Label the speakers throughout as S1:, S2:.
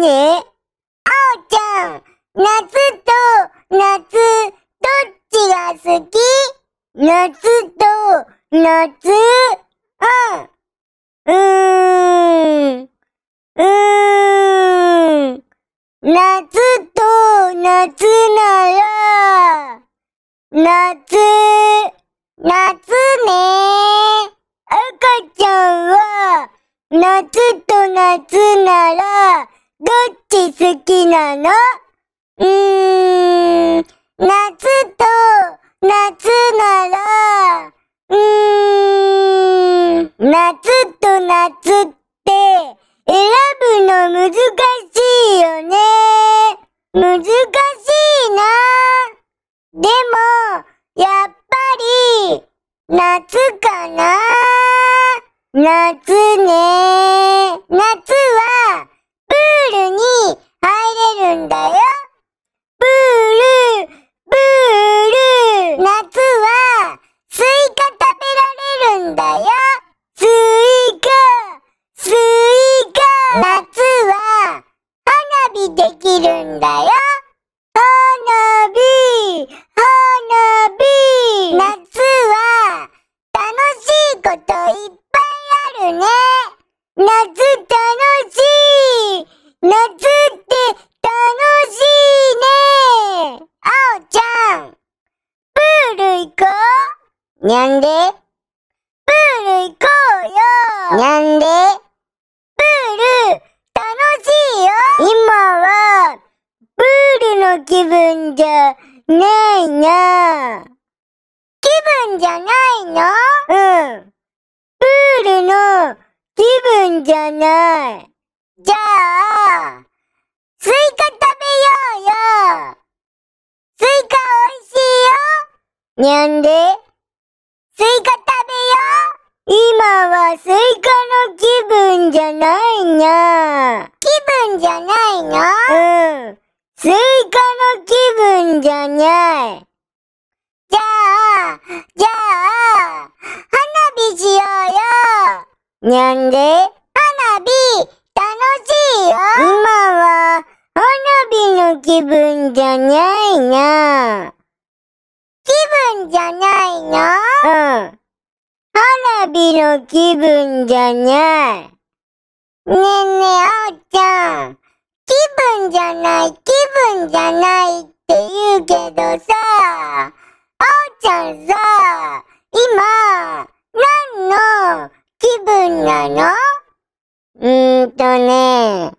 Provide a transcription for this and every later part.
S1: にゅにあおちゃん、夏と夏、どっちが好き？夏と夏、うん。うーん。うーん。夏と夏なら、夏、夏ね。赤ちゃんは、夏と夏なら、どっち好きなの？うーん、夏と夏なら、うーん、夏と夏って選ぶの難しいよね。難しいな。でも、やっぱり、夏かな。夏ね。夏は、プールに入れるんだよ。プール、プール。夏は、スイカ食べられるんだよ。スイカ、スイカ。夏は、花火できるんだよ。花火、花火。夏は、楽しいこといっぱいあるね。夏楽しい。夏って楽しいね。あおちゃん、プール行こう。にゃんで？プール行こうよ。にゃんでプール、楽しいよ。今は、プールの気分じゃないな。気分じゃないの？うん。プールの気分じゃない。じゃあ、スイカ食べようよ。スイカ美味しいよ。にゃんで？スイカ食べよう。今はスイカの気分じゃないな。気分じゃないの？うん。スイカの気分じゃない。じゃあ、じゃあ、花火しようよ。にゃんで？花火、楽しいよ。今は、花火の気分じゃないな。気分じゃないの？うん。花火の気分じゃない。ねえねえ、あおちゃん。気分じゃない、気分じゃないって言うけどさ、あおちゃんさ、今、何の気分なの？うーんとね、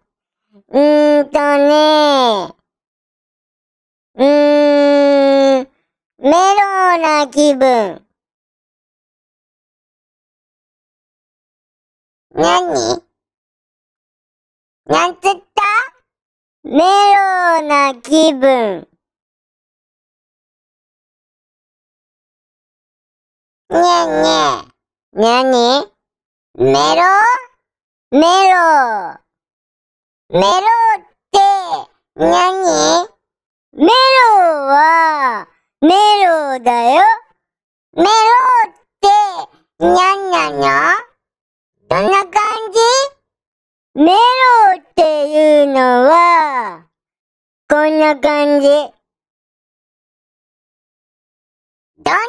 S1: うーんとね、うーん、メロウな気分。なになんつった？メロウな気分。にゃんにゃ。なにメロ？メローメロって、なにメロは、メローだよ。メローって、なんなの？どんな感じ？メローっていう、な感じ。どんな